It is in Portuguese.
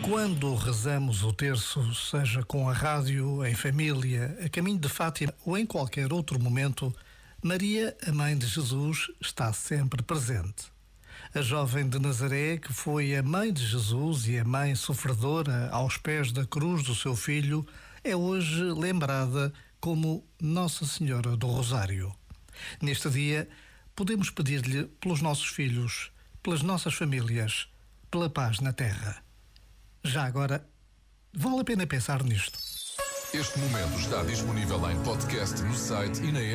Quando rezamos o terço, seja com a rádio, em família, a caminho de Fátima ou em qualquer outro momento, Maria, a mãe de Jesus, está sempre presente. A jovem de Nazaré, que foi a mãe de Jesus e a mãe sofredora aos pés da cruz do seu filho, é hoje lembrada como Nossa Senhora do Rosário. Neste dia, podemos pedir-lhe pelos nossos filhos, pelas nossas famílias, pela paz na terra. Já agora, vale a pena pensar nisto. Este momento está disponível em podcast no site e na app.